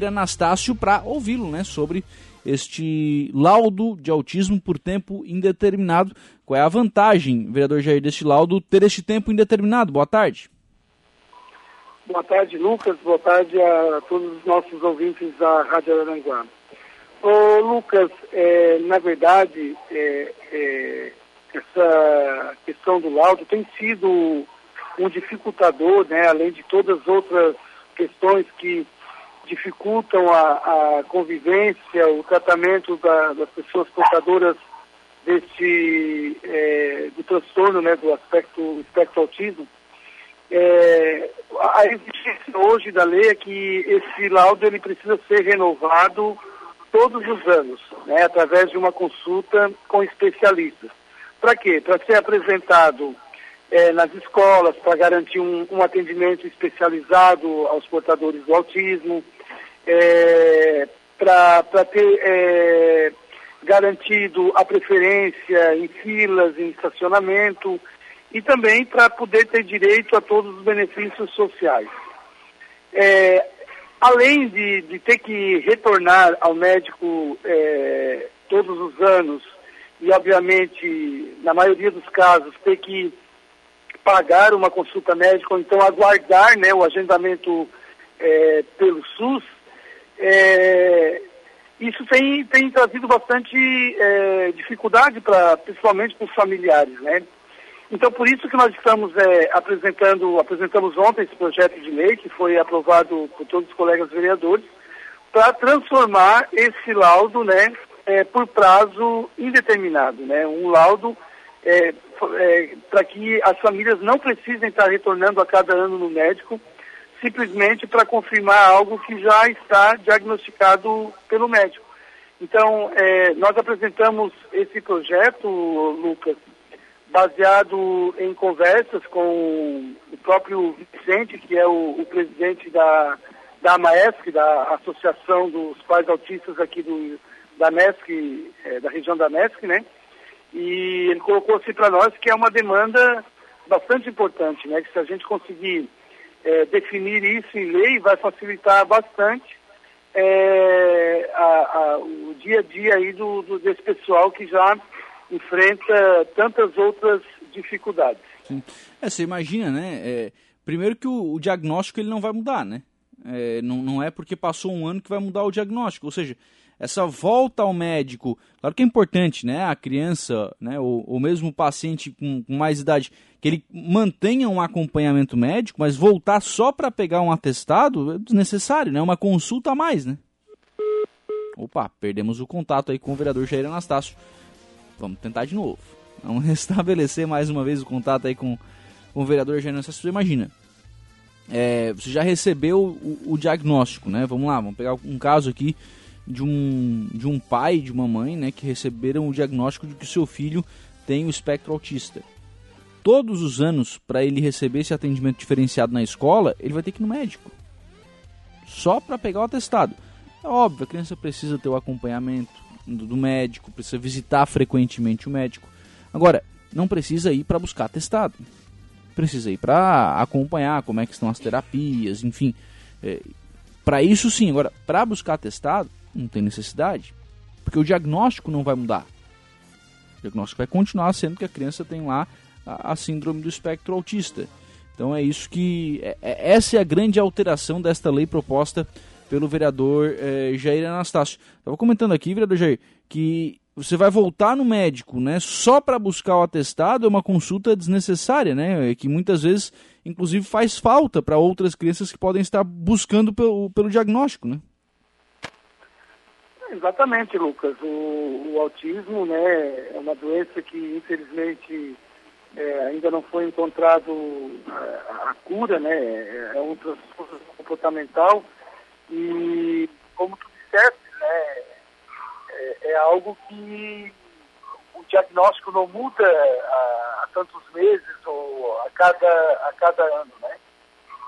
Anastácio para ouvi-lo, né, sobre este laudo de autismo por tempo indeterminado. Qual é a vantagem, vereador Jair, deste laudo ter este tempo indeterminado? Boa tarde. Boa tarde, Lucas. Boa tarde a todos os nossos ouvintes da Rádio Aranguá. Ô, Lucas, é, na verdade, é, é, essa questão do laudo tem sido um dificultador, né, além de todas as outras questões que dificultam a, a convivência, o tratamento da, das pessoas portadoras desse é, do transtorno, né, do aspecto espectro autismo. É, a exigência hoje da lei é que esse laudo ele precisa ser renovado todos os anos, né, através de uma consulta com especialistas. Para quê? Para ser apresentado é, nas escolas, para garantir um, um, atendimento especializado aos portadores do autismo, é, para ter é, garantido a preferência em filas, em estacionamento, e também para poder ter direito a todos os benefícios sociais. É, além de, de, ter que retornar ao médico é, todos os anos e, obviamente, na maioria dos casos, ter que pagar uma consulta médica ou então aguardar né, o agendamento é, pelo SUS, é, isso tem, tem trazido bastante é, dificuldade, pra, principalmente para os familiares. Né? Então, por isso que nós estamos é, apresentando, apresentamos ontem esse projeto de lei, que foi aprovado por todos os colegas vereadores, para transformar esse laudo né, é, por prazo indeterminado. Né? Um laudo é, para que as famílias não precisem estar retornando a cada ano no médico, simplesmente para confirmar algo que já está diagnosticado pelo médico. Então, é, nós apresentamos esse projeto, Lucas, baseado em conversas com o próprio Vicente, que é o, o presidente da, da AMAESC, da Associação dos Pais Autistas aqui do, da MESC, é, da região da MESC, né? E ele colocou assim para nós que é uma demanda bastante importante, né? Que se a gente conseguir é, definir isso em lei, vai facilitar bastante é, a, a, o dia a dia aí do, do, desse pessoal que já enfrenta tantas outras dificuldades. Sim. É, você imagina, né? É, primeiro que o, o, diagnóstico ele não vai mudar, né? É, não, não é porque passou um ano que vai mudar o diagnóstico. Ou seja, essa volta ao médico, claro que é importante, né? A criança, né? Ou, ou mesmo o paciente com, com mais idade, que ele mantenha um acompanhamento médico, mas voltar só para pegar um atestado é desnecessário, né? Uma consulta a mais, né? Opa, perdemos o contato aí com o vereador Jair Anastácio. Vamos tentar de novo. Vamos restabelecer mais uma vez o contato aí com, com o vereador Jair Anastácio. Você imagina, é, você já recebeu o, o, diagnóstico, né? Vamos lá, vamos pegar um caso aqui de um, de um pai e de uma mãe né, que receberam o diagnóstico de que seu filho tem o espectro autista. Todos os anos, para ele receber esse atendimento diferenciado na escola, ele vai ter que ir no médico. Só para pegar o atestado. É óbvio, a criança precisa ter o acompanhamento do, do médico, precisa visitar frequentemente o médico. Agora, não precisa ir para buscar atestado. Precisa ir para acompanhar como é que estão as terapias, enfim. É, para isso sim, agora, para buscar atestado, não tem necessidade, porque o diagnóstico não vai mudar. O diagnóstico vai continuar sendo que a criança tem lá a, a síndrome do espectro autista. Então é isso que. É, é, essa é a grande alteração desta lei proposta pelo vereador é, Jair Anastácio. Estava comentando aqui, vereador Jair, que você vai voltar no médico, né, só para buscar o atestado é uma consulta desnecessária, né, que muitas vezes, inclusive, faz falta para outras crianças que podem estar buscando pelo, pelo diagnóstico, né? Exatamente, Lucas. O, o, autismo né, é uma doença que, infelizmente, é, ainda não foi encontrado a, a, cura, né? É, é um transtorno comportamental e, como tu disseste, né, é, é, algo que o diagnóstico não muda a, a, tantos meses ou a cada, a cada ano, né?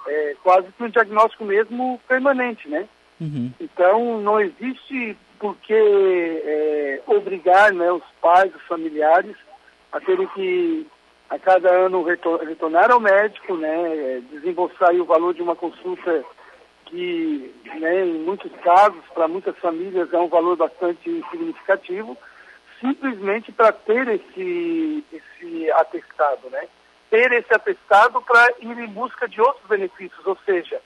É quase que um diagnóstico mesmo permanente, né? Uhum. Então, não existe por que é, obrigar né, os pais, os familiares, a terem que, a cada ano, retornar ao médico, né, desembolsar o valor de uma consulta que né, em muitos casos, para muitas famílias, é um valor bastante significativo, simplesmente para ter esse, esse atestado, né? Ter esse atestado para ir em busca de outros benefícios, ou seja,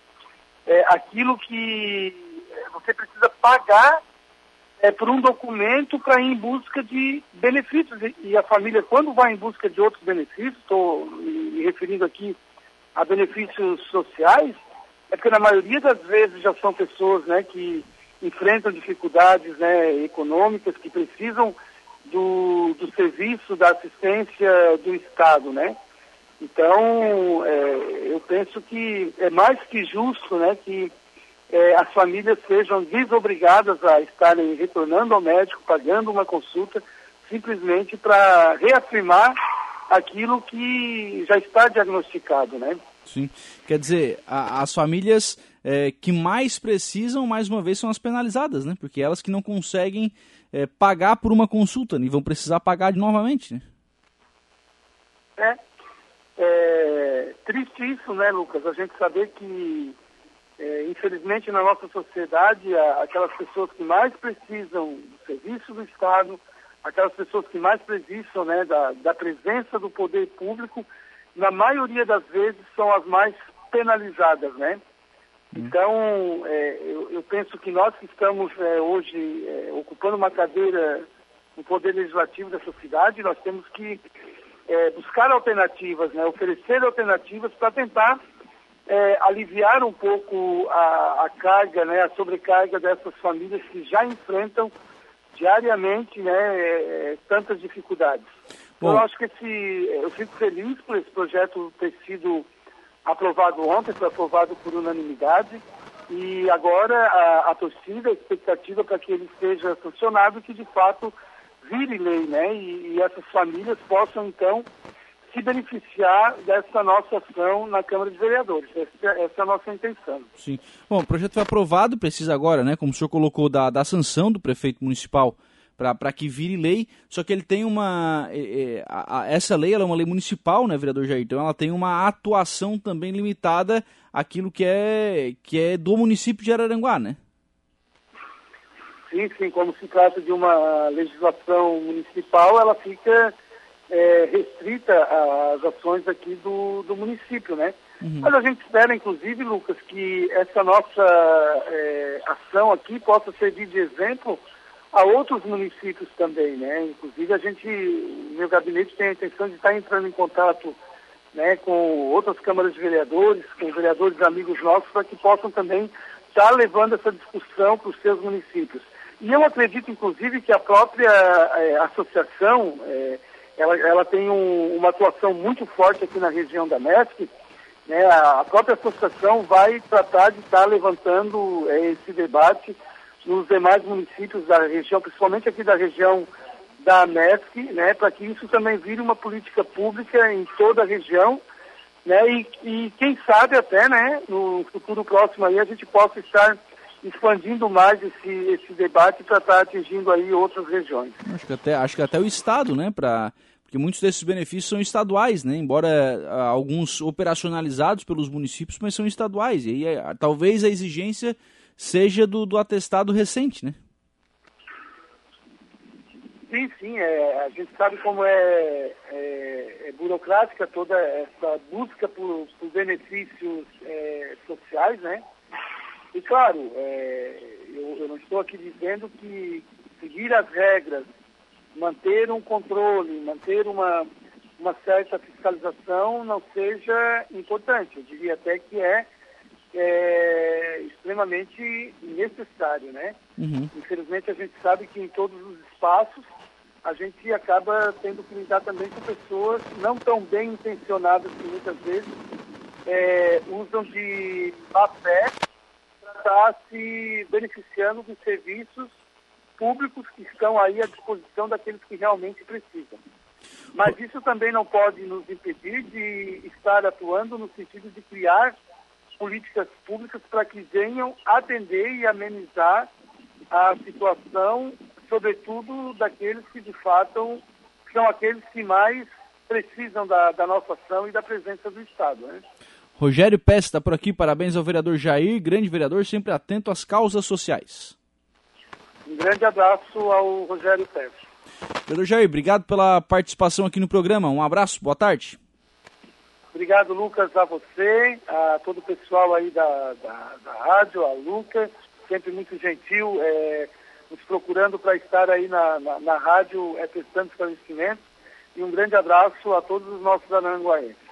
é, aquilo que você precisa pagar é, por um documento para ir em busca de benefícios. E, a família, quando vai em busca de outros benefícios, estou me referindo aqui a benefícios sociais, é porque na maioria das vezes já são pessoas né, que enfrentam dificuldades né, econômicas, que precisam do, do serviço, da assistência do Estado, né? Então, é, eu penso que é mais que justo né, que é, as famílias sejam desobrigadas a estarem retornando ao médico, pagando uma consulta, simplesmente para reafirmar aquilo que já está diagnosticado, né? Sim. Quer dizer, a, as famílias é, que mais precisam, mais uma vez, são as penalizadas, né? Porque elas que não conseguem é, pagar por uma consulta né? e vão precisar pagar novamente, né? É. é. Triste isso, né, Lucas? A gente saber que, é, infelizmente, na nossa sociedade, aquelas pessoas que mais precisam do serviço do Estado, aquelas pessoas que mais precisam né, da, da presença do poder público, na maioria das vezes são as mais penalizadas, né? Uhum. Então, é, eu, eu, penso que nós que estamos é, hoje é, ocupando uma cadeira no Poder Legislativo dessa cidade, nós temos que é, buscar alternativas, né? oferecer alternativas para tentar é, aliviar um pouco a, a, carga, né? a sobrecarga dessas famílias que já enfrentam diariamente né? É, tantas dificuldades. Bom. Eu acho que esse, eu fico feliz por esse projeto ter sido aprovado ontem, foi aprovado por unanimidade. E agora a, a torcida, a expectativa para que ele seja sancionado, que de fato vire lei, né? E, e, essas famílias possam então se beneficiar dessa nossa ação na Câmara de Vereadores. Essa, essa é a nossa intenção. Sim. Bom, o projeto foi aprovado, precisa agora, né? Como o senhor colocou, da, da sanção do prefeito municipal para que vire lei, só que ele tem uma. É, é, a, a, essa lei é uma lei municipal, né, vereador Jair? Então ela tem uma atuação também limitada àquilo que é, que é do município de Araranguá, né? Sim, sim, como se trata de uma legislação municipal, ela fica é, restrita às ações aqui do, do município, né? Uhum. Mas a gente espera, inclusive, Lucas, que essa nossa é, ação aqui possa servir de exemplo a outros municípios também, né? Inclusive a gente, meu gabinete tem a intenção de estar entrando em contato né, com outras câmaras de vereadores, com vereadores amigos nossos, para que possam também estar levando essa discussão para os seus municípios. E eu acredito, inclusive, que a própria é, associação, é, ela, ela, tem um, uma atuação muito forte aqui na região da MESC, né, a própria associação vai tratar de estar levantando é, esse debate nos demais municípios da região, principalmente aqui da região da MESC, né, para que isso também vire uma política pública em toda a região, né, e, e quem sabe até, né, no futuro próximo aí a gente possa estar expandindo mais esse, esse debate para estar atingindo aí outras regiões. Acho que até, acho que até o Estado, né, para porque muitos desses benefícios são estaduais, né? Embora ah, alguns operacionalizados pelos municípios, mas são estaduais. E aí, ah, talvez a exigência seja do, do atestado recente, né? Sim, sim. É, a gente sabe como é, é, é burocrática toda essa busca por, por benefícios é, sociais, né? E claro, é, eu, eu, não estou aqui dizendo que seguir as regras, manter um controle, manter uma, uma certa fiscalização não seja importante. Eu diria até que é é extremamente necessário, né? Uhum. Infelizmente a gente sabe que em todos os espaços a gente acaba tendo que lidar também com pessoas não tão bem intencionadas que muitas vezes é, usam de má fé para estar se beneficiando dos serviços públicos que estão aí à disposição daqueles que realmente precisam. Mas isso também não pode nos impedir de estar atuando no sentido de criar políticas públicas para que venham atender e amenizar a situação, sobretudo daqueles que de fato são aqueles que mais precisam da, da nossa ação e da presença do Estado. Né? Rogério está por aqui, parabéns ao vereador Jair, grande vereador, sempre atento às causas sociais. Um grande abraço ao Rogério Pérez. Vereador Jair, obrigado pela participação aqui no programa. Um abraço, boa tarde. Obrigado, Lucas, a você, a todo o pessoal aí da, da, da rádio, a Lucas, sempre muito gentil, é, nos procurando para estar aí na, na, na rádio é, prestando esclarecimento. E um grande abraço a todos os nossos aranguaenses.